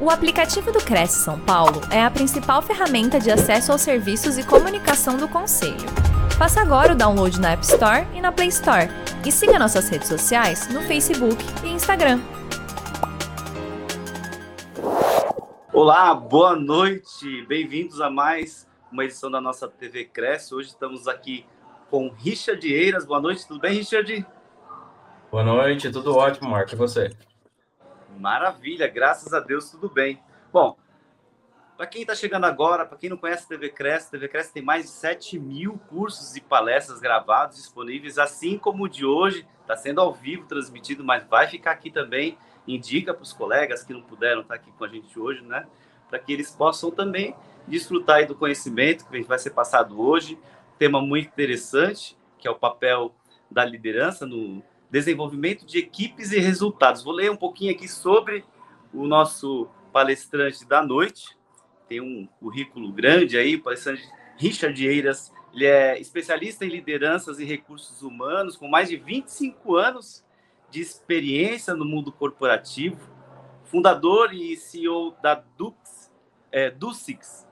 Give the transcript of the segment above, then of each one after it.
O aplicativo do Cresce São Paulo é a principal ferramenta de acesso aos serviços e comunicação do Conselho. Faça agora o download na App Store e na Play Store. E siga nossas redes sociais no Facebook e Instagram. Olá, boa noite. Bem-vindos a mais uma edição da nossa TV Cresce. Hoje estamos aqui com Richard Eiras. Boa noite, tudo bem, Richard? Boa noite, tudo ótimo, Marco. E você? Maravilha, graças a Deus, tudo bem. Bom, para quem está chegando agora, para quem não conhece a TV Cresce, a TV Cresce tem mais de 7 mil cursos e palestras gravados disponíveis, assim como o de hoje, está sendo ao vivo transmitido, mas vai ficar aqui também. Indica para os colegas que não puderam estar tá aqui com a gente hoje, né? Para que eles possam também desfrutar do conhecimento que vai ser passado hoje. Tema muito interessante, que é o papel da liderança no desenvolvimento de equipes e resultados. Vou ler um pouquinho aqui sobre o nosso palestrante da noite. Tem um currículo grande aí, o palestrante Richard Eiras. Ele é especialista em lideranças e recursos humanos, com mais de 25 anos de experiência no mundo corporativo, fundador e CEO da Dux, é, Ducix,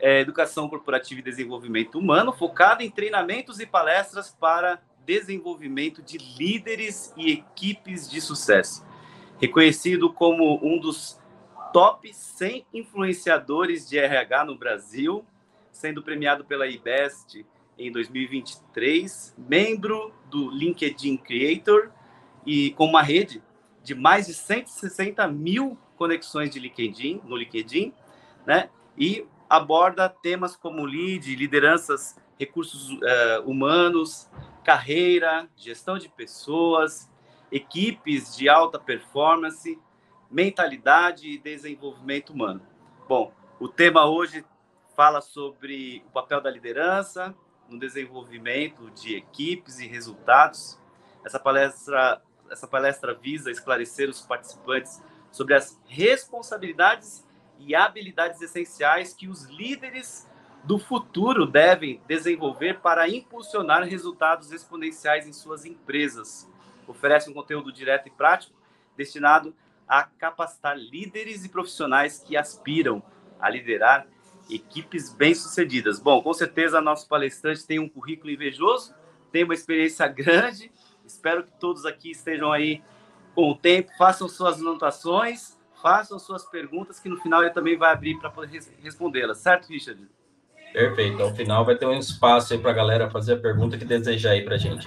é, Educação Corporativa e Desenvolvimento Humano, focado em treinamentos e palestras para desenvolvimento de líderes e equipes de sucesso. Reconhecido como um dos top 100 influenciadores de RH no Brasil, sendo premiado pela IBEST em 2023, membro do LinkedIn Creator e com uma rede de mais de 160 mil conexões de LinkedIn, no LinkedIn, né? E aborda temas como lead, lideranças, recursos uh, humanos, carreira, gestão de pessoas, equipes de alta performance, mentalidade e desenvolvimento humano. Bom, o tema hoje fala sobre o papel da liderança no desenvolvimento de equipes e resultados. Essa palestra, essa palestra visa esclarecer os participantes sobre as responsabilidades e habilidades essenciais que os líderes do futuro devem desenvolver para impulsionar resultados exponenciais em suas empresas. Oferece um conteúdo direto e prático destinado a capacitar líderes e profissionais que aspiram a liderar equipes bem-sucedidas. Bom, com certeza nosso palestrante tem um currículo invejoso, tem uma experiência grande. Espero que todos aqui estejam aí com o tempo, façam suas anotações, façam suas perguntas, que no final ele também vai abrir para poder respondê-las, certo, Richard? Perfeito. Ao final vai ter um espaço aí para a galera fazer a pergunta que desejar aí para gente.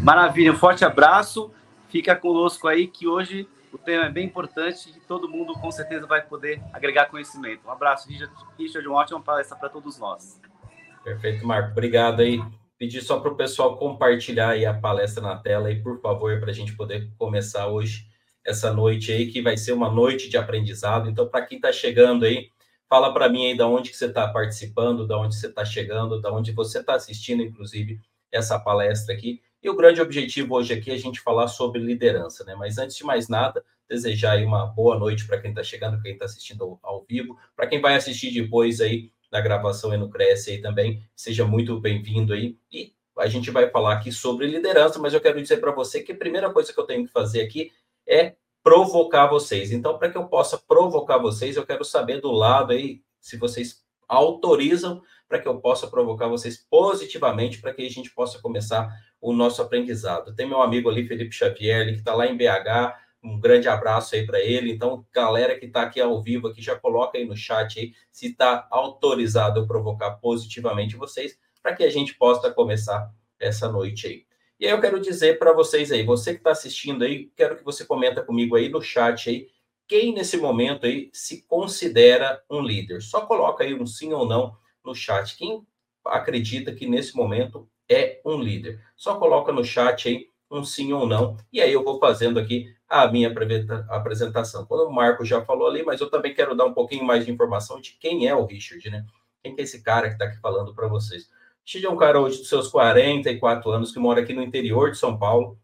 Maravilha, um forte abraço. Fica conosco aí que hoje o tema é bem importante e todo mundo com certeza vai poder agregar conhecimento. Um abraço, Richard, Richard uma ótima palestra para todos nós. Perfeito, Marco. Obrigado aí. Pedir só para o pessoal compartilhar aí a palestra na tela aí, por favor, para a gente poder começar hoje essa noite aí, que vai ser uma noite de aprendizado. Então, para quem está chegando aí, Fala para mim aí da onde que você está participando, da onde você está chegando, da onde você está assistindo, inclusive, essa palestra aqui. E o grande objetivo hoje aqui é a gente falar sobre liderança, né? Mas antes de mais nada, desejar aí uma boa noite para quem está chegando, quem está assistindo ao, vivo, para quem vai assistir depois aí na gravação e no Cresce aí também, seja muito bem-vindo aí. E a gente vai falar aqui sobre liderança, mas eu quero dizer para você que a primeira coisa que eu tenho que fazer aqui é provocar vocês. Então, para que eu possa provocar vocês, eu quero saber do lado aí se vocês autorizam para que eu possa provocar vocês positivamente, para que a gente possa começar o nosso aprendizado. Tem meu amigo ali, Felipe Xavier, que está lá em BH, um grande abraço aí para ele. Então, galera que está aqui ao vivo, aqui já coloca aí no chat aí se está autorizado eu provocar positivamente vocês, para que a gente possa começar essa noite aí. E aí eu quero dizer para vocês aí, você que está assistindo aí, quero que você comenta comigo aí no chat aí, quem nesse momento aí se considera um líder. Só coloca aí um sim ou não no chat. Quem acredita que nesse momento é um líder? Só coloca no chat aí um sim ou não. E aí eu vou fazendo aqui a minha apresentação. Quando o Marco já falou ali, mas eu também quero dar um pouquinho mais de informação de quem é o Richard, né? Quem que é esse cara que está aqui falando para vocês? Chile é um cara hoje dos seus 44 anos que mora aqui no interior de São Paulo.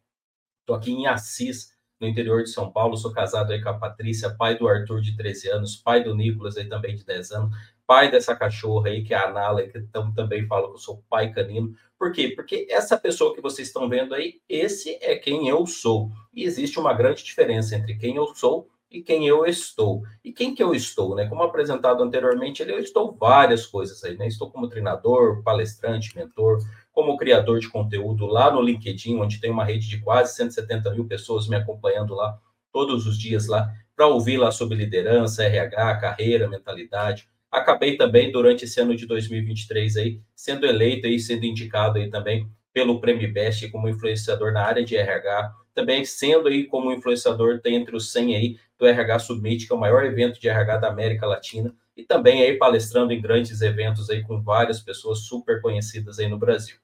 Estou aqui em Assis, no interior de São Paulo. Sou casado aí com a Patrícia, pai do Arthur de 13 anos, pai do Nicolas aí também de 10 anos, pai dessa cachorra aí que é a Nala, que também fala que eu sou pai canino. Por quê? Porque essa pessoa que vocês estão vendo aí, esse é quem eu sou. E existe uma grande diferença entre quem eu sou e quem eu estou. E quem que eu estou, né? Como apresentado anteriormente, eu estou várias coisas aí, né? Estou como treinador, palestrante, mentor, como criador de conteúdo lá no LinkedIn, onde tem uma rede de quase 170 mil pessoas me acompanhando lá todos os dias lá para ouvir lá sobre liderança, RH, carreira, mentalidade. Acabei também durante esse ano de 2023 aí sendo eleito e sendo indicado aí também pelo Prêmio Best como influenciador na área de RH, também sendo aí como influenciador entre os 100 aí do RH Summit, que é o maior evento de RH da América Latina, e também aí palestrando em grandes eventos aí com várias pessoas super conhecidas aí no Brasil.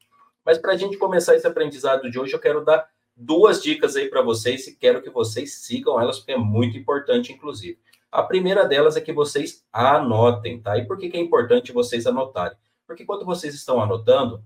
Mas para a gente começar esse aprendizado de hoje, eu quero dar duas dicas aí para vocês e quero que vocês sigam elas, porque é muito importante, inclusive. A primeira delas é que vocês anotem, tá? E por que, que é importante vocês anotarem? Porque quando vocês estão anotando,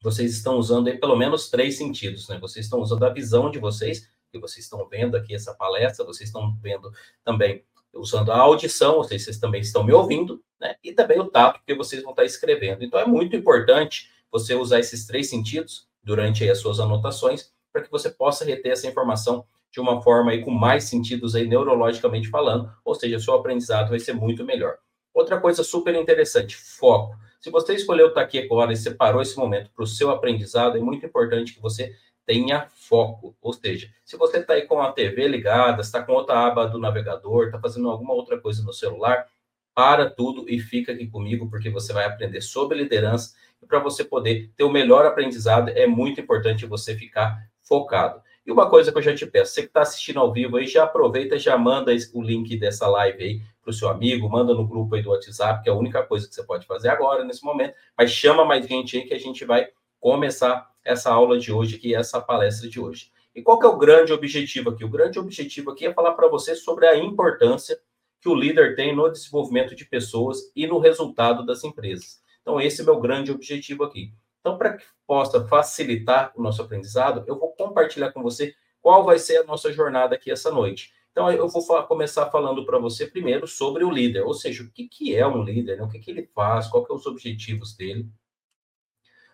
vocês estão usando aí pelo menos três sentidos, né? Vocês estão usando a visão de vocês, que vocês estão vendo aqui essa palestra, vocês estão vendo também usando a audição, ou seja, vocês também estão me ouvindo, né? E também o tato, porque vocês vão estar escrevendo. Então é muito importante você usar esses três sentidos durante as suas anotações, para que você possa reter essa informação de uma forma aí com mais sentidos aí neurologicamente falando, ou seja, seu aprendizado vai ser muito melhor. Outra coisa super interessante, foco. Se você escolheu estar aqui agora e separou esse momento para o seu aprendizado, é muito importante que você tenha foco. Ou seja, se você está aí com a TV ligada, está com outra aba do navegador, está fazendo alguma outra coisa no celular, para tudo e fica aqui comigo, porque você vai aprender sobre liderança. E para você poder ter o melhor aprendizado, é muito importante você ficar focado. E uma coisa que eu já te peço, você que está assistindo ao vivo aí, já aproveita, já manda o link dessa live aí para o seu amigo, manda no grupo aí do WhatsApp, que é a única coisa que você pode fazer agora, nesse momento, mas chama mais gente aí que a gente vai começar essa aula de hoje aqui, essa palestra de hoje. E qual que é o grande objetivo aqui? O grande objetivo aqui é falar para você sobre a importância que o líder tem no desenvolvimento de pessoas e no resultado das empresas. Então, esse é o meu grande objetivo aqui. Então, para que possa facilitar o nosso aprendizado, eu vou compartilhar com você qual vai ser a nossa jornada aqui essa noite. Então, eu vou falar, começar falando para você primeiro sobre o líder, ou seja, o que, que é um líder, né? o que, que ele faz, quais são os objetivos dele.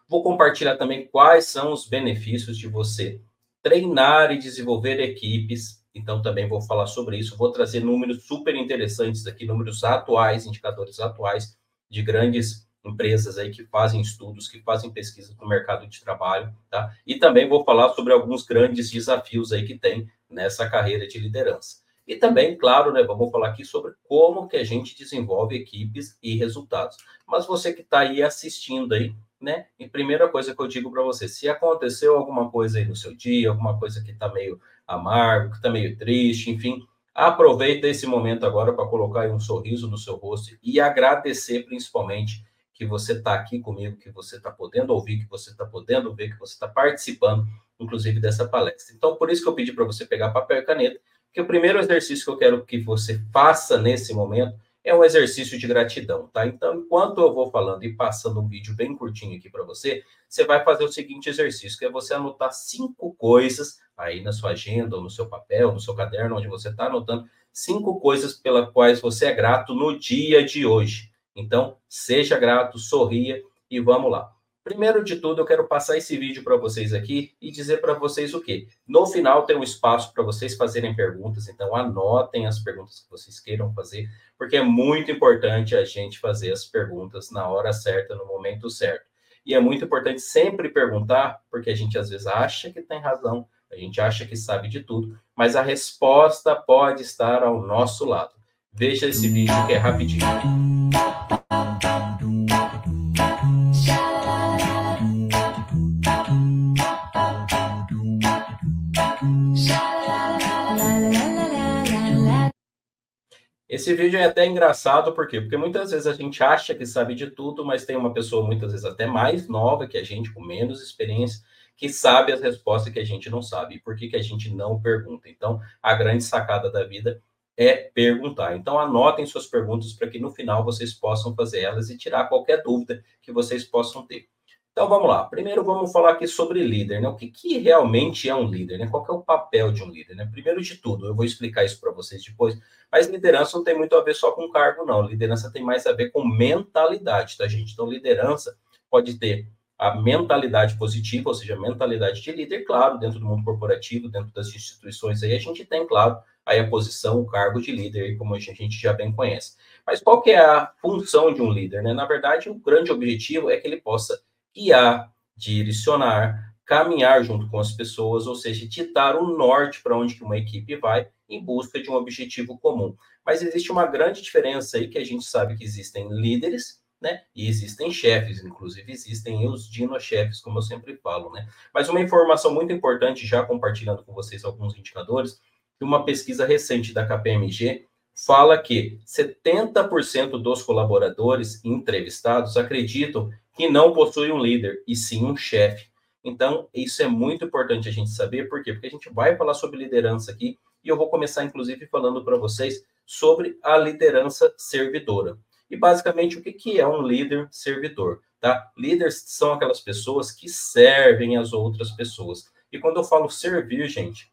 Vou compartilhar também quais são os benefícios de você treinar e desenvolver equipes. Então, também vou falar sobre isso. Vou trazer números super interessantes aqui, números atuais, indicadores atuais de grandes empresas aí que fazem estudos, que fazem pesquisa no mercado de trabalho, tá? E também vou falar sobre alguns grandes desafios aí que tem nessa carreira de liderança. E também, claro, né, vamos falar aqui sobre como que a gente desenvolve equipes e resultados. Mas você que está aí assistindo aí, né, e primeira coisa que eu digo para você, se aconteceu alguma coisa aí no seu dia, alguma coisa que está meio amargo, que está meio triste, enfim, aproveita esse momento agora para colocar um sorriso no seu rosto e agradecer principalmente que você está aqui comigo, que você está podendo ouvir, que você está podendo ver, que você está participando, inclusive, dessa palestra. Então, por isso que eu pedi para você pegar papel e caneta, que o primeiro exercício que eu quero que você faça nesse momento é um exercício de gratidão, tá? Então, enquanto eu vou falando e passando um vídeo bem curtinho aqui para você, você vai fazer o seguinte exercício, que é você anotar cinco coisas aí na sua agenda, ou no seu papel, no seu caderno, onde você está anotando, cinco coisas pelas quais você é grato no dia de hoje. Então, seja grato, sorria e vamos lá. Primeiro de tudo, eu quero passar esse vídeo para vocês aqui e dizer para vocês o quê? No final tem um espaço para vocês fazerem perguntas, então anotem as perguntas que vocês queiram fazer, porque é muito importante a gente fazer as perguntas na hora certa, no momento certo. E é muito importante sempre perguntar, porque a gente às vezes acha que tem razão, a gente acha que sabe de tudo, mas a resposta pode estar ao nosso lado. Veja esse vídeo que é rapidinho. Esse vídeo é até engraçado, por quê? Porque muitas vezes a gente acha que sabe de tudo, mas tem uma pessoa muitas vezes até mais nova que a gente, com menos experiência, que sabe as respostas que a gente não sabe. E por que, que a gente não pergunta? Então, a grande sacada da vida é perguntar. Então, anotem suas perguntas para que no final vocês possam fazer elas e tirar qualquer dúvida que vocês possam ter. Então, vamos lá. Primeiro, vamos falar aqui sobre líder, né? O que, que realmente é um líder, né? Qual é o papel de um líder, né? Primeiro de tudo, eu vou explicar isso para vocês depois, mas liderança não tem muito a ver só com cargo, não. Liderança tem mais a ver com mentalidade, tá, gente? Então, liderança pode ter a mentalidade positiva, ou seja, a mentalidade de líder, claro, dentro do mundo corporativo, dentro das instituições aí, a gente tem, claro, aí a posição, o cargo de líder, como a gente já bem conhece. Mas qual que é a função de um líder? Né? Na verdade, o grande objetivo é que ele possa guiar, direcionar, caminhar junto com as pessoas, ou seja, ditar o norte para onde que uma equipe vai em busca de um objetivo comum. Mas existe uma grande diferença aí que a gente sabe que existem líderes, né? E existem chefes, inclusive existem os dino-chefes, como eu sempre falo, né? Mas uma informação muito importante, já compartilhando com vocês alguns indicadores, que uma pesquisa recente da KPMG fala que 70% dos colaboradores entrevistados acreditam que não possuem um líder, e sim um chefe. Então, isso é muito importante a gente saber, por quê? Porque a gente vai falar sobre liderança aqui, e eu vou começar, inclusive, falando para vocês sobre a liderança servidora. E, basicamente, o que, que é um líder servidor? Tá? Líderes são aquelas pessoas que servem as outras pessoas. E quando eu falo servir, gente,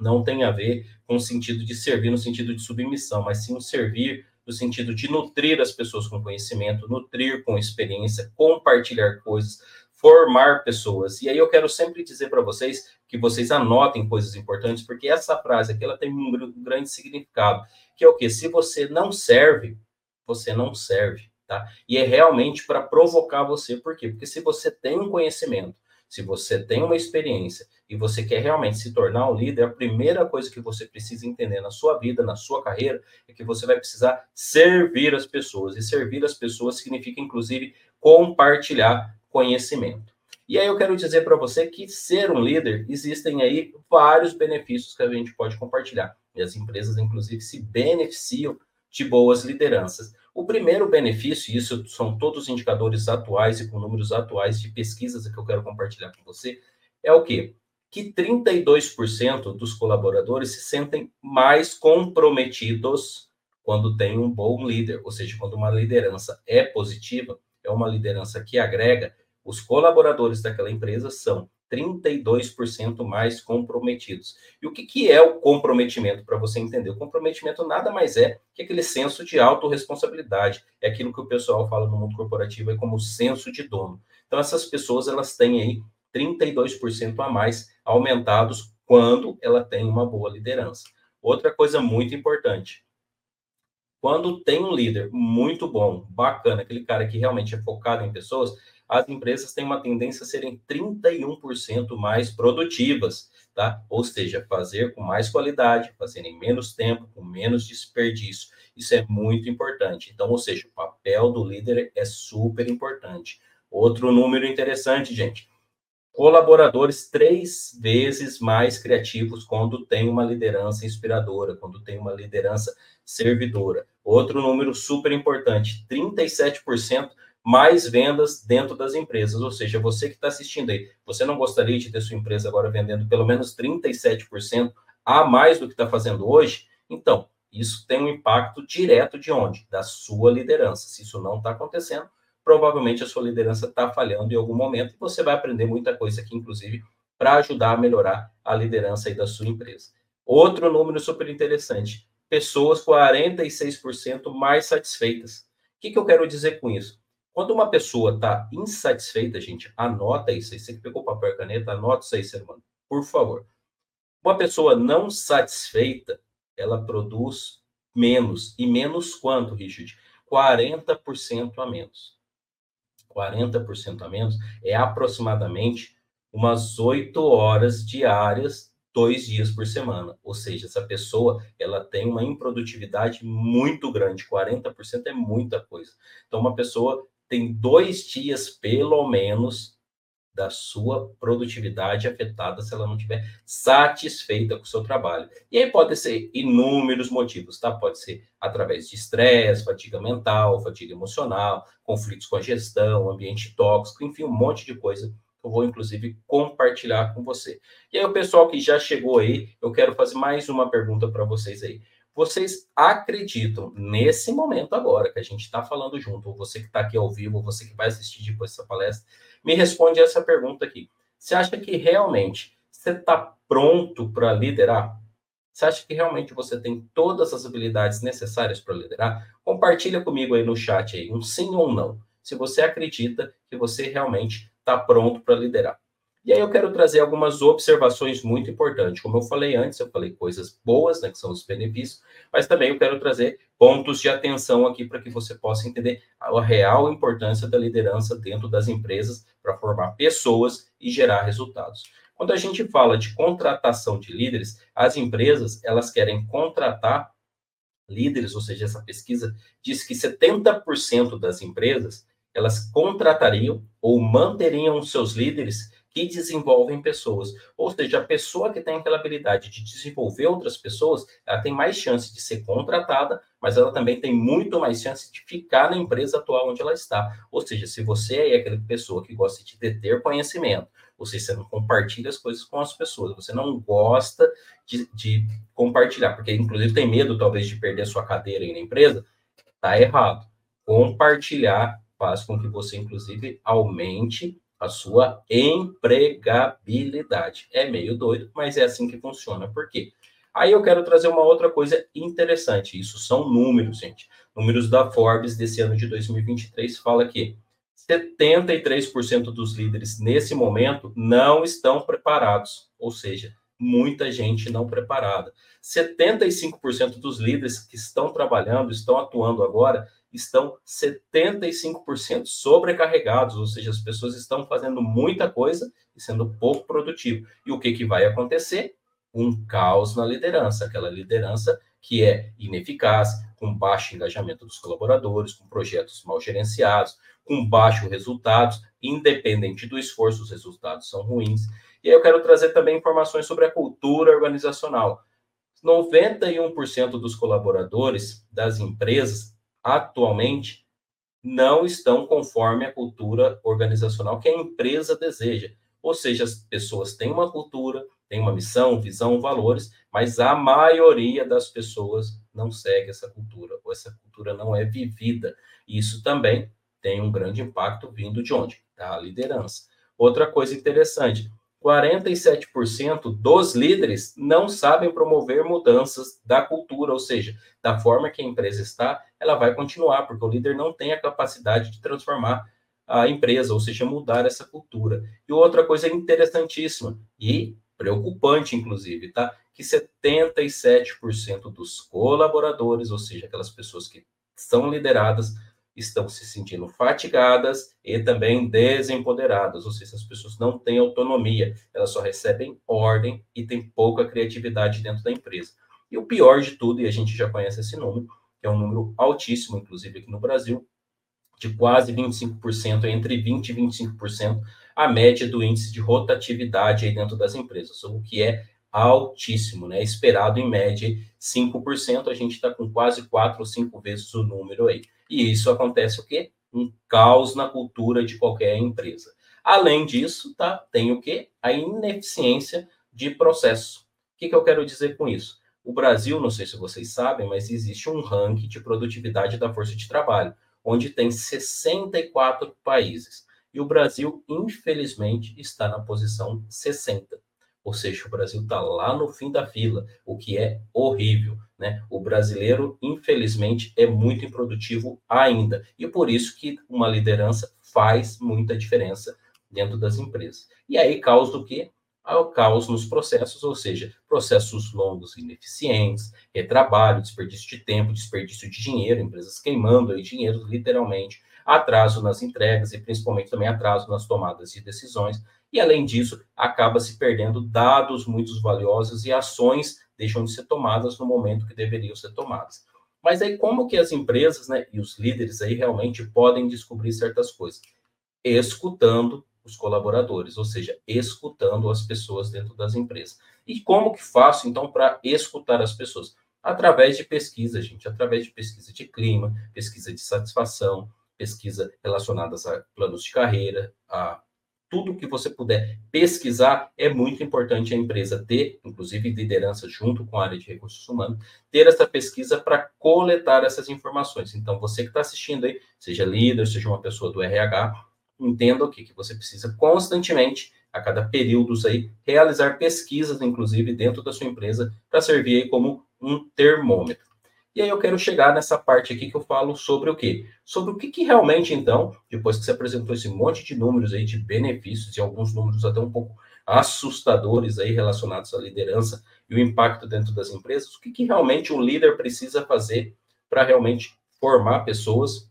não tem a ver com o sentido de servir no sentido de submissão, mas sim o servir no sentido de nutrir as pessoas com conhecimento, nutrir com experiência, compartilhar coisas, formar pessoas. E aí eu quero sempre dizer para vocês que vocês anotem coisas importantes, porque essa frase aqui ela tem um grande significado, que é o que se você não serve, você não serve, tá? E é realmente para provocar você, por quê? Porque se você tem um conhecimento, se você tem uma experiência e você quer realmente se tornar um líder, a primeira coisa que você precisa entender na sua vida, na sua carreira, é que você vai precisar servir as pessoas. E servir as pessoas significa, inclusive, compartilhar conhecimento. E aí eu quero dizer para você que ser um líder, existem aí vários benefícios que a gente pode compartilhar. E as empresas, inclusive, se beneficiam de boas lideranças. O primeiro benefício, e isso são todos indicadores atuais e com números atuais de pesquisas que eu quero compartilhar com você, é o quê? Que 32% dos colaboradores se sentem mais comprometidos quando tem um bom líder, ou seja, quando uma liderança é positiva, é uma liderança que agrega, os colaboradores daquela empresa são 32% mais comprometidos. E o que, que é o comprometimento, para você entender? O comprometimento nada mais é que aquele senso de autorresponsabilidade. É aquilo que o pessoal fala no mundo corporativo é como senso de dono. Então, essas pessoas, elas têm aí 32% a mais aumentados quando ela tem uma boa liderança. Outra coisa muito importante, quando tem um líder muito bom, bacana, aquele cara que realmente é focado em pessoas, as empresas têm uma tendência a serem 31% mais produtivas, tá? Ou seja, fazer com mais qualidade, fazer em menos tempo, com menos desperdício. Isso é muito importante. Então, ou seja, o papel do líder é super importante. Outro número interessante, gente. Colaboradores três vezes mais criativos quando tem uma liderança inspiradora, quando tem uma liderança servidora. Outro número super importante: 37% mais vendas dentro das empresas. Ou seja, você que está assistindo aí, você não gostaria de ter sua empresa agora vendendo pelo menos 37% a mais do que está fazendo hoje? Então, isso tem um impacto direto de onde? Da sua liderança. Se isso não está acontecendo, provavelmente a sua liderança está falhando em algum momento e você vai aprender muita coisa aqui, inclusive, para ajudar a melhorar a liderança aí da sua empresa. Outro número super interessante: pessoas 46% mais satisfeitas. O que, que eu quero dizer com isso? Quando uma pessoa está insatisfeita, gente, anota isso aí. Você que pegou papel e caneta, anota isso aí, ser humano. Por favor. Uma pessoa não satisfeita, ela produz menos. E menos quanto, Richard? 40% a menos. 40% a menos é aproximadamente umas 8 horas diárias dois dias por semana. Ou seja, essa pessoa ela tem uma improdutividade muito grande, 40% é muita coisa. Então, uma pessoa tem dois dias, pelo menos, da sua produtividade afetada se ela não estiver satisfeita com o seu trabalho. E aí pode ser inúmeros motivos, tá? Pode ser através de estresse, fatiga mental, fatiga emocional, conflitos com a gestão, ambiente tóxico, enfim, um monte de coisa eu vou inclusive compartilhar com você. E aí o pessoal que já chegou aí, eu quero fazer mais uma pergunta para vocês aí. Vocês acreditam nesse momento agora que a gente está falando junto, ou você que está aqui ao vivo, ou você que vai assistir depois essa palestra, me responde essa pergunta aqui. Você acha que realmente você está pronto para liderar? Você acha que realmente você tem todas as habilidades necessárias para liderar? Compartilha comigo aí no chat aí, um sim ou um não. Se você acredita que você realmente está pronto para liderar. E aí eu quero trazer algumas observações muito importantes. Como eu falei antes, eu falei coisas boas, né, que são os benefícios, mas também eu quero trazer pontos de atenção aqui para que você possa entender a real importância da liderança dentro das empresas para formar pessoas e gerar resultados. Quando a gente fala de contratação de líderes, as empresas, elas querem contratar líderes, ou seja, essa pesquisa diz que 70% das empresas, elas contratariam ou manteriam seus líderes que desenvolvem pessoas. Ou seja, a pessoa que tem aquela habilidade de desenvolver outras pessoas, ela tem mais chance de ser contratada, mas ela também tem muito mais chance de ficar na empresa atual onde ela está. Ou seja, se você é aquela pessoa que gosta de ter conhecimento, ou seja, você não compartilha as coisas com as pessoas, você não gosta de, de compartilhar, porque inclusive tem medo talvez de perder sua cadeira aí na empresa, tá errado. Compartilhar faz com que você, inclusive, aumente a sua empregabilidade. É meio doido, mas é assim que funciona. Por quê? Aí eu quero trazer uma outra coisa interessante. Isso são números, gente. Números da Forbes desse ano de 2023 fala que 73% dos líderes nesse momento não estão preparados, ou seja, muita gente não preparada. 75% dos líderes que estão trabalhando, estão atuando agora, estão 75% sobrecarregados, ou seja, as pessoas estão fazendo muita coisa e sendo pouco produtivo. E o que, que vai acontecer? Um caos na liderança, aquela liderança que é ineficaz, com baixo engajamento dos colaboradores, com projetos mal gerenciados, com baixo resultados, independente do esforço, os resultados são ruins. E aí eu quero trazer também informações sobre a cultura organizacional. 91% dos colaboradores das empresas atualmente não estão conforme a cultura organizacional que a empresa deseja. Ou seja, as pessoas têm uma cultura, têm uma missão, visão, valores, mas a maioria das pessoas não segue essa cultura, ou essa cultura não é vivida. Isso também tem um grande impacto vindo de onde? Da liderança. Outra coisa interessante, 47% dos líderes não sabem promover mudanças da cultura, ou seja, da forma que a empresa está, ela vai continuar, porque o líder não tem a capacidade de transformar a empresa, ou seja, mudar essa cultura. E outra coisa interessantíssima e preocupante, inclusive, tá? Que 77% dos colaboradores, ou seja, aquelas pessoas que são lideradas, estão se sentindo fatigadas e também desempoderadas, ou seja, as pessoas não têm autonomia, elas só recebem ordem e têm pouca criatividade dentro da empresa. E o pior de tudo, e a gente já conhece esse número, que é um número altíssimo, inclusive aqui no Brasil, de quase 25%, entre 20% e 25%, a média do índice de rotatividade aí dentro das empresas, o que é altíssimo, né? Esperado em média 5%, a gente está com quase 4 ou 5 vezes o número aí. E isso acontece o quê? Um caos na cultura de qualquer empresa. Além disso, tá, tem o quê? A ineficiência de processo. O que, que eu quero dizer com isso? O Brasil, não sei se vocês sabem, mas existe um ranking de produtividade da força de trabalho, onde tem 64 países. E o Brasil, infelizmente, está na posição 60. Ou seja, o Brasil está lá no fim da fila, o que é horrível. Né? O brasileiro, infelizmente, é muito improdutivo ainda. E por isso que uma liderança faz muita diferença dentro das empresas. E aí causa o quê? O caos nos processos, ou seja, processos longos ineficientes, retrabalho, desperdício de tempo, desperdício de dinheiro, empresas queimando aí dinheiro, literalmente, atraso nas entregas e principalmente também atraso nas tomadas de decisões e, além disso, acaba se perdendo dados muito valiosos e ações deixam de ser tomadas no momento que deveriam ser tomadas. Mas aí como que as empresas né, e os líderes aí realmente podem descobrir certas coisas? Escutando os colaboradores, ou seja, escutando as pessoas dentro das empresas. E como que faço, então, para escutar as pessoas? Através de pesquisa, gente, através de pesquisa de clima, pesquisa de satisfação, pesquisa relacionadas a planos de carreira, a tudo que você puder pesquisar, é muito importante a empresa ter, inclusive liderança junto com a área de recursos humanos, ter essa pesquisa para coletar essas informações. Então, você que está assistindo aí, seja líder, seja uma pessoa do RH, entenda o que, que você precisa constantemente, a cada período aí, realizar pesquisas, inclusive, dentro da sua empresa, para servir aí como um termômetro. E aí eu quero chegar nessa parte aqui que eu falo sobre o quê? Sobre o que, que realmente, então, depois que você apresentou esse monte de números aí de benefícios, e alguns números até um pouco assustadores aí relacionados à liderança e o impacto dentro das empresas, o que, que realmente um líder precisa fazer para realmente formar pessoas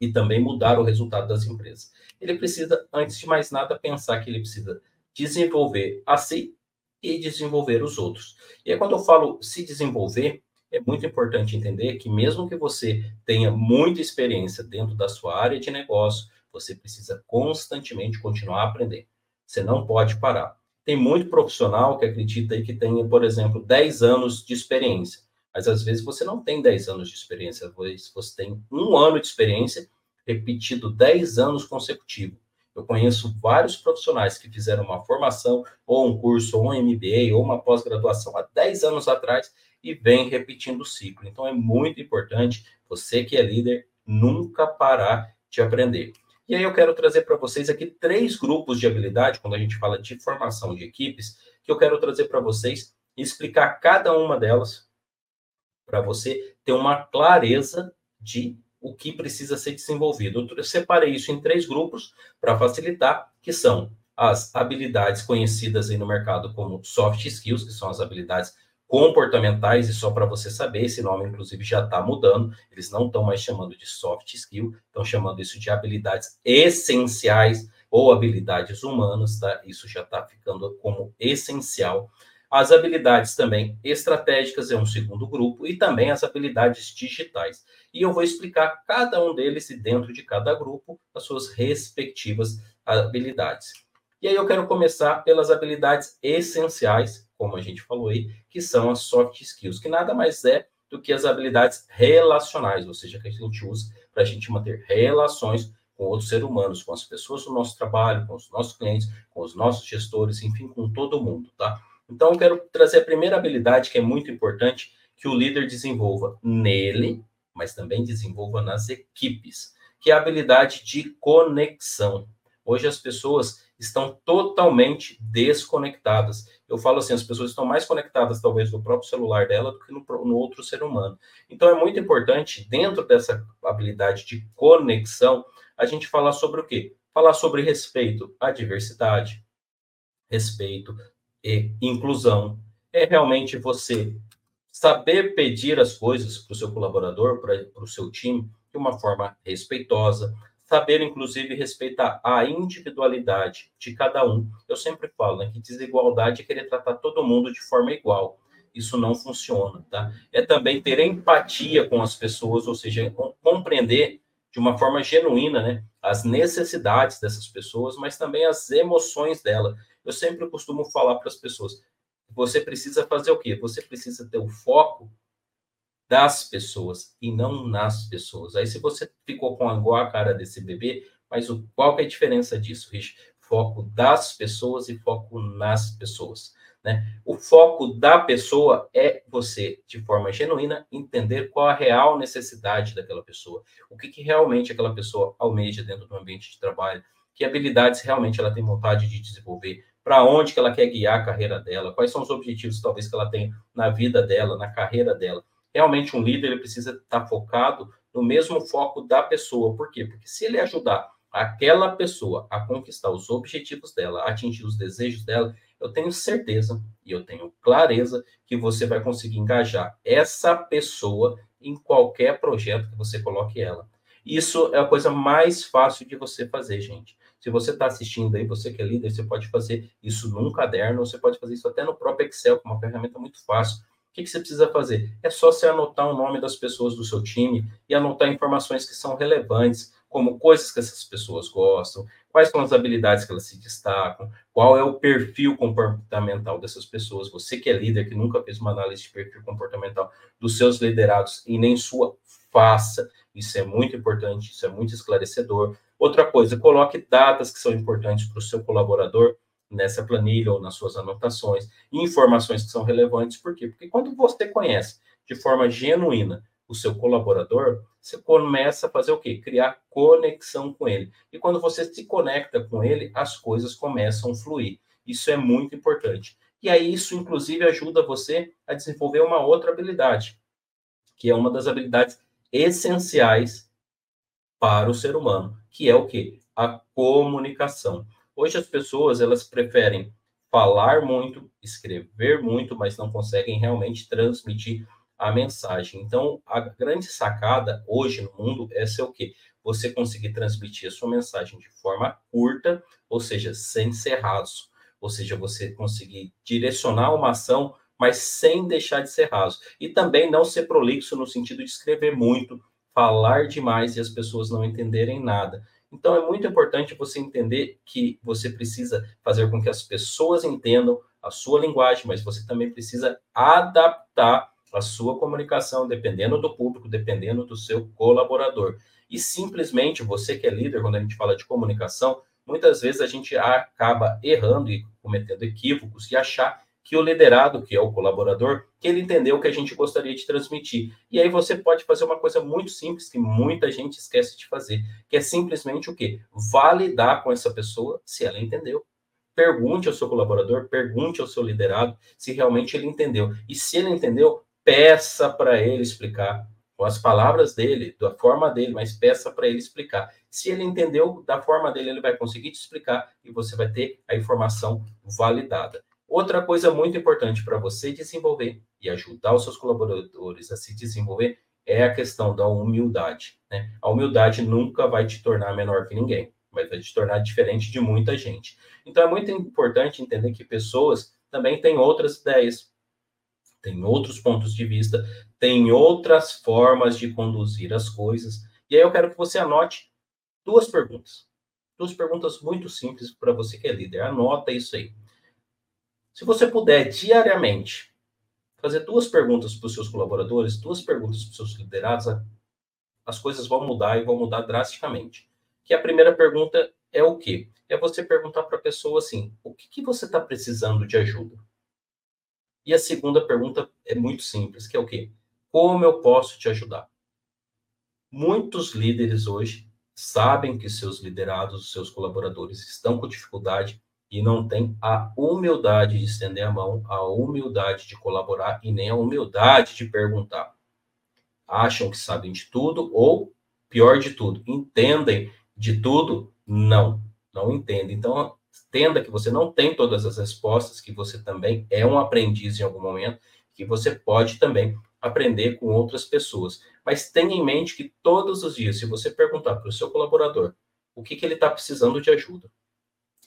e também mudar o resultado das empresas. Ele precisa, antes de mais nada, pensar que ele precisa desenvolver a si e desenvolver os outros. E aí, quando eu falo se desenvolver, é muito importante entender que mesmo que você tenha muita experiência dentro da sua área de negócio, você precisa constantemente continuar a aprender. Você não pode parar. Tem muito profissional que acredita que tem, por exemplo, 10 anos de experiência. Mas às vezes você não tem 10 anos de experiência, você tem um ano de experiência repetido 10 anos consecutivos. Eu conheço vários profissionais que fizeram uma formação, ou um curso, ou um MBA, ou uma pós-graduação há 10 anos atrás e vem repetindo o ciclo. Então é muito importante você que é líder nunca parar de aprender. E aí eu quero trazer para vocês aqui três grupos de habilidade, quando a gente fala de formação de equipes, que eu quero trazer para vocês e explicar cada uma delas para você ter uma clareza de o que precisa ser desenvolvido. Eu separei isso em três grupos para facilitar, que são as habilidades conhecidas aí no mercado como soft skills, que são as habilidades comportamentais, e só para você saber, esse nome, inclusive, já está mudando, eles não estão mais chamando de soft skill, estão chamando isso de habilidades essenciais ou habilidades humanas, tá? Isso já está ficando como essencial. As habilidades também estratégicas é um segundo grupo, e também as habilidades digitais. E eu vou explicar cada um deles e dentro de cada grupo as suas respectivas habilidades. E aí eu quero começar pelas habilidades essenciais, como a gente falou aí, que são as soft skills, que nada mais é do que as habilidades relacionais, ou seja, que a gente usa para a gente manter relações com outros seres humanos, com as pessoas do nosso trabalho, com os nossos clientes, com os nossos gestores, enfim, com todo mundo, tá? Então, eu quero trazer a primeira habilidade que é muito importante que o líder desenvolva nele, mas também desenvolva nas equipes, que é a habilidade de conexão. Hoje as pessoas estão totalmente desconectadas. Eu falo assim, as pessoas estão mais conectadas talvez no próprio celular dela do que no, no outro ser humano. Então é muito importante, dentro dessa habilidade de conexão, a gente falar sobre o quê? Falar sobre respeito à diversidade, respeito e inclusão. É realmente você saber pedir as coisas para o seu colaborador, para o seu time, de uma forma respeitosa, saber, inclusive, respeitar a individualidade de cada um. Eu sempre falo né, que desigualdade é querer tratar todo mundo de forma igual. Isso não funciona, tá? É também ter empatia com as pessoas, ou seja, compreender de uma forma genuína, né, as necessidades dessas pessoas, mas também as emoções dela. Eu sempre costumo falar para as pessoas: você precisa fazer o quê? Você precisa ter o foco das pessoas e não nas pessoas. Aí, se você ficou com a, a cara desse bebê, mas o, qual é a diferença disso, Rich? Foco das pessoas e foco nas pessoas. Né? O foco da pessoa é você, de forma genuína, entender qual a real necessidade daquela pessoa, o que, que realmente aquela pessoa almeja dentro do ambiente de trabalho, que habilidades realmente ela tem vontade de desenvolver, para onde que ela quer guiar a carreira dela, quais são os objetivos talvez que ela tem na vida dela, na carreira dela. Realmente, um líder ele precisa estar focado no mesmo foco da pessoa. Por quê? Porque se ele ajudar aquela pessoa a conquistar os objetivos dela, atingir os desejos dela, eu tenho certeza e eu tenho clareza que você vai conseguir engajar essa pessoa em qualquer projeto que você coloque ela. Isso é a coisa mais fácil de você fazer, gente. Se você está assistindo aí, você que é líder, você pode fazer isso num caderno, você pode fazer isso até no próprio Excel, que é uma ferramenta muito fácil que, que você precisa fazer? É só você anotar o nome das pessoas do seu time e anotar informações que são relevantes, como coisas que essas pessoas gostam, quais são as habilidades que elas se destacam, qual é o perfil comportamental dessas pessoas. Você que é líder, que nunca fez uma análise de perfil comportamental dos seus liderados e nem sua, faça. Isso é muito importante, isso é muito esclarecedor. Outra coisa, coloque datas que são importantes para o seu colaborador nessa planilha ou nas suas anotações, informações que são relevantes, por quê? Porque quando você conhece de forma genuína o seu colaborador, você começa a fazer o quê? Criar conexão com ele. E quando você se conecta com ele, as coisas começam a fluir. Isso é muito importante. E aí isso, inclusive, ajuda você a desenvolver uma outra habilidade, que é uma das habilidades essenciais para o ser humano, que é o que? A comunicação. Hoje as pessoas elas preferem falar muito, escrever muito, mas não conseguem realmente transmitir a mensagem. Então, a grande sacada hoje no mundo é ser o quê? Você conseguir transmitir a sua mensagem de forma curta, ou seja, sem ser raso. Ou seja, você conseguir direcionar uma ação, mas sem deixar de ser raso. E também não ser prolixo no sentido de escrever muito, falar demais e as pessoas não entenderem nada. Então é muito importante você entender que você precisa fazer com que as pessoas entendam a sua linguagem, mas você também precisa adaptar a sua comunicação dependendo do público, dependendo do seu colaborador. E simplesmente você que é líder, quando a gente fala de comunicação, muitas vezes a gente acaba errando e cometendo equívocos e achar que o liderado, que é o colaborador, que ele entendeu o que a gente gostaria de transmitir. E aí você pode fazer uma coisa muito simples que muita gente esquece de fazer, que é simplesmente o quê? Validar com essa pessoa se ela entendeu. Pergunte ao seu colaborador, pergunte ao seu liderado se realmente ele entendeu. E se ele entendeu, peça para ele explicar com as palavras dele, da forma dele, mas peça para ele explicar. Se ele entendeu da forma dele, ele vai conseguir te explicar e você vai ter a informação validada. Outra coisa muito importante para você desenvolver e ajudar os seus colaboradores a se desenvolver é a questão da humildade. Né? A humildade nunca vai te tornar menor que ninguém, vai te tornar diferente de muita gente. Então é muito importante entender que pessoas também têm outras ideias, têm outros pontos de vista, têm outras formas de conduzir as coisas. E aí eu quero que você anote duas perguntas. Duas perguntas muito simples para você que é líder. Anota isso aí. Se você puder diariamente fazer duas perguntas para os seus colaboradores, duas perguntas para os seus liderados, as coisas vão mudar e vão mudar drasticamente. Que a primeira pergunta é o quê? É você perguntar para a pessoa assim: o que, que você está precisando de ajuda? E a segunda pergunta é muito simples, que é o quê? Como eu posso te ajudar? Muitos líderes hoje sabem que seus liderados, seus colaboradores estão com dificuldade e não tem a humildade de estender a mão, a humildade de colaborar e nem a humildade de perguntar. Acham que sabem de tudo ou, pior de tudo, entendem de tudo? Não, não entendem. Então, entenda que você não tem todas as respostas, que você também é um aprendiz em algum momento, que você pode também aprender com outras pessoas. Mas tenha em mente que todos os dias, se você perguntar para o seu colaborador o que, que ele está precisando de ajuda,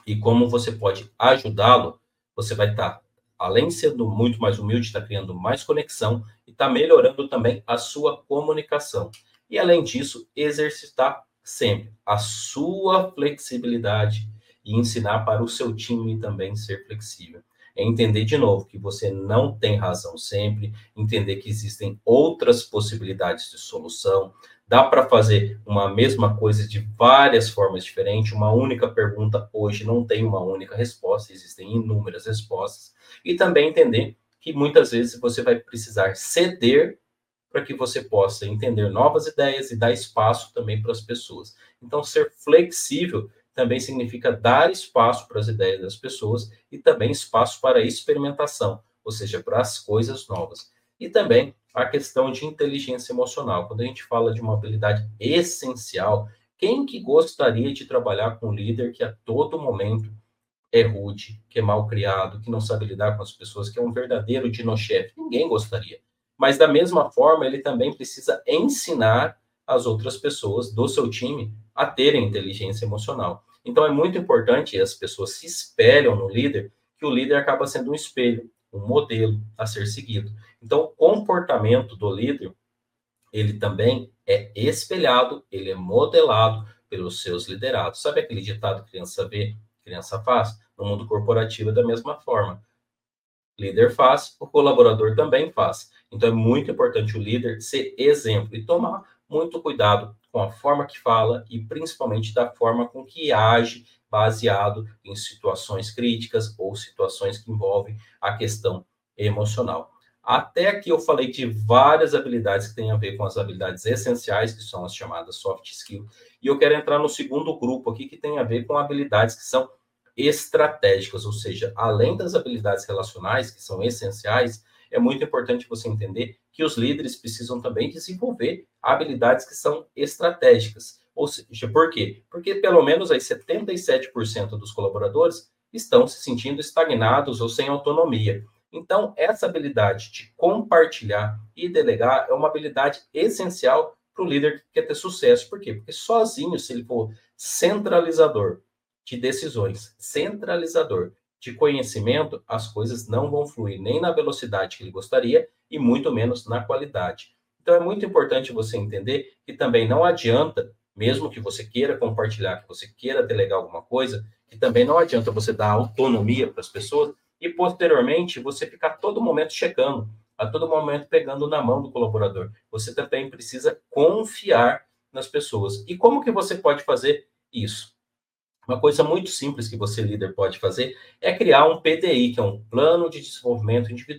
e como você pode ajudá-lo, você vai estar, tá, além de sendo muito mais humilde, está criando mais conexão e está melhorando também a sua comunicação. E além disso, exercitar sempre a sua flexibilidade e ensinar para o seu time também ser flexível. É entender de novo que você não tem razão sempre, entender que existem outras possibilidades de solução, Dá para fazer uma mesma coisa de várias formas diferentes. Uma única pergunta hoje não tem uma única resposta, existem inúmeras respostas. E também entender que muitas vezes você vai precisar ceder para que você possa entender novas ideias e dar espaço também para as pessoas. Então, ser flexível também significa dar espaço para as ideias das pessoas e também espaço para experimentação, ou seja, para as coisas novas. E também a questão de inteligência emocional. Quando a gente fala de uma habilidade essencial, quem que gostaria de trabalhar com um líder que a todo momento é rude, que é mal criado, que não sabe lidar com as pessoas, que é um verdadeiro dino-chefe? Ninguém gostaria. Mas da mesma forma, ele também precisa ensinar as outras pessoas do seu time a terem inteligência emocional. Então é muito importante, as pessoas se espelham no líder, que o líder acaba sendo um espelho um modelo a ser seguido. Então, o comportamento do líder, ele também é espelhado, ele é modelado pelos seus liderados. Sabe aquele ditado criança vê, criança faz? No mundo corporativo é da mesma forma. Líder faz, o colaborador também faz. Então é muito importante o líder ser exemplo e tomar muito cuidado com a forma que fala e principalmente da forma com que age baseado em situações críticas ou situações que envolvem a questão emocional. Até aqui eu falei de várias habilidades que têm a ver com as habilidades essenciais, que são as chamadas soft skills, e eu quero entrar no segundo grupo aqui, que tem a ver com habilidades que são estratégicas, ou seja, além das habilidades relacionais, que são essenciais, é muito importante você entender que os líderes precisam também desenvolver habilidades que são estratégicas. Ou seja, por quê? Porque pelo menos aí 77% dos colaboradores estão se sentindo estagnados ou sem autonomia. Então, essa habilidade de compartilhar e delegar é uma habilidade essencial para o líder que quer ter sucesso. Por quê? Porque sozinho, se ele for centralizador de decisões, centralizador de conhecimento, as coisas não vão fluir nem na velocidade que ele gostaria e muito menos na qualidade. Então é muito importante você entender que também não adianta, mesmo que você queira compartilhar, que você queira delegar alguma coisa, que também não adianta você dar autonomia para as pessoas e posteriormente você ficar todo momento checando, a todo momento pegando na mão do colaborador. Você também precisa confiar nas pessoas. E como que você pode fazer isso? Uma coisa muito simples que você, líder, pode fazer é criar um PDI, que é um plano de desenvolvimento individual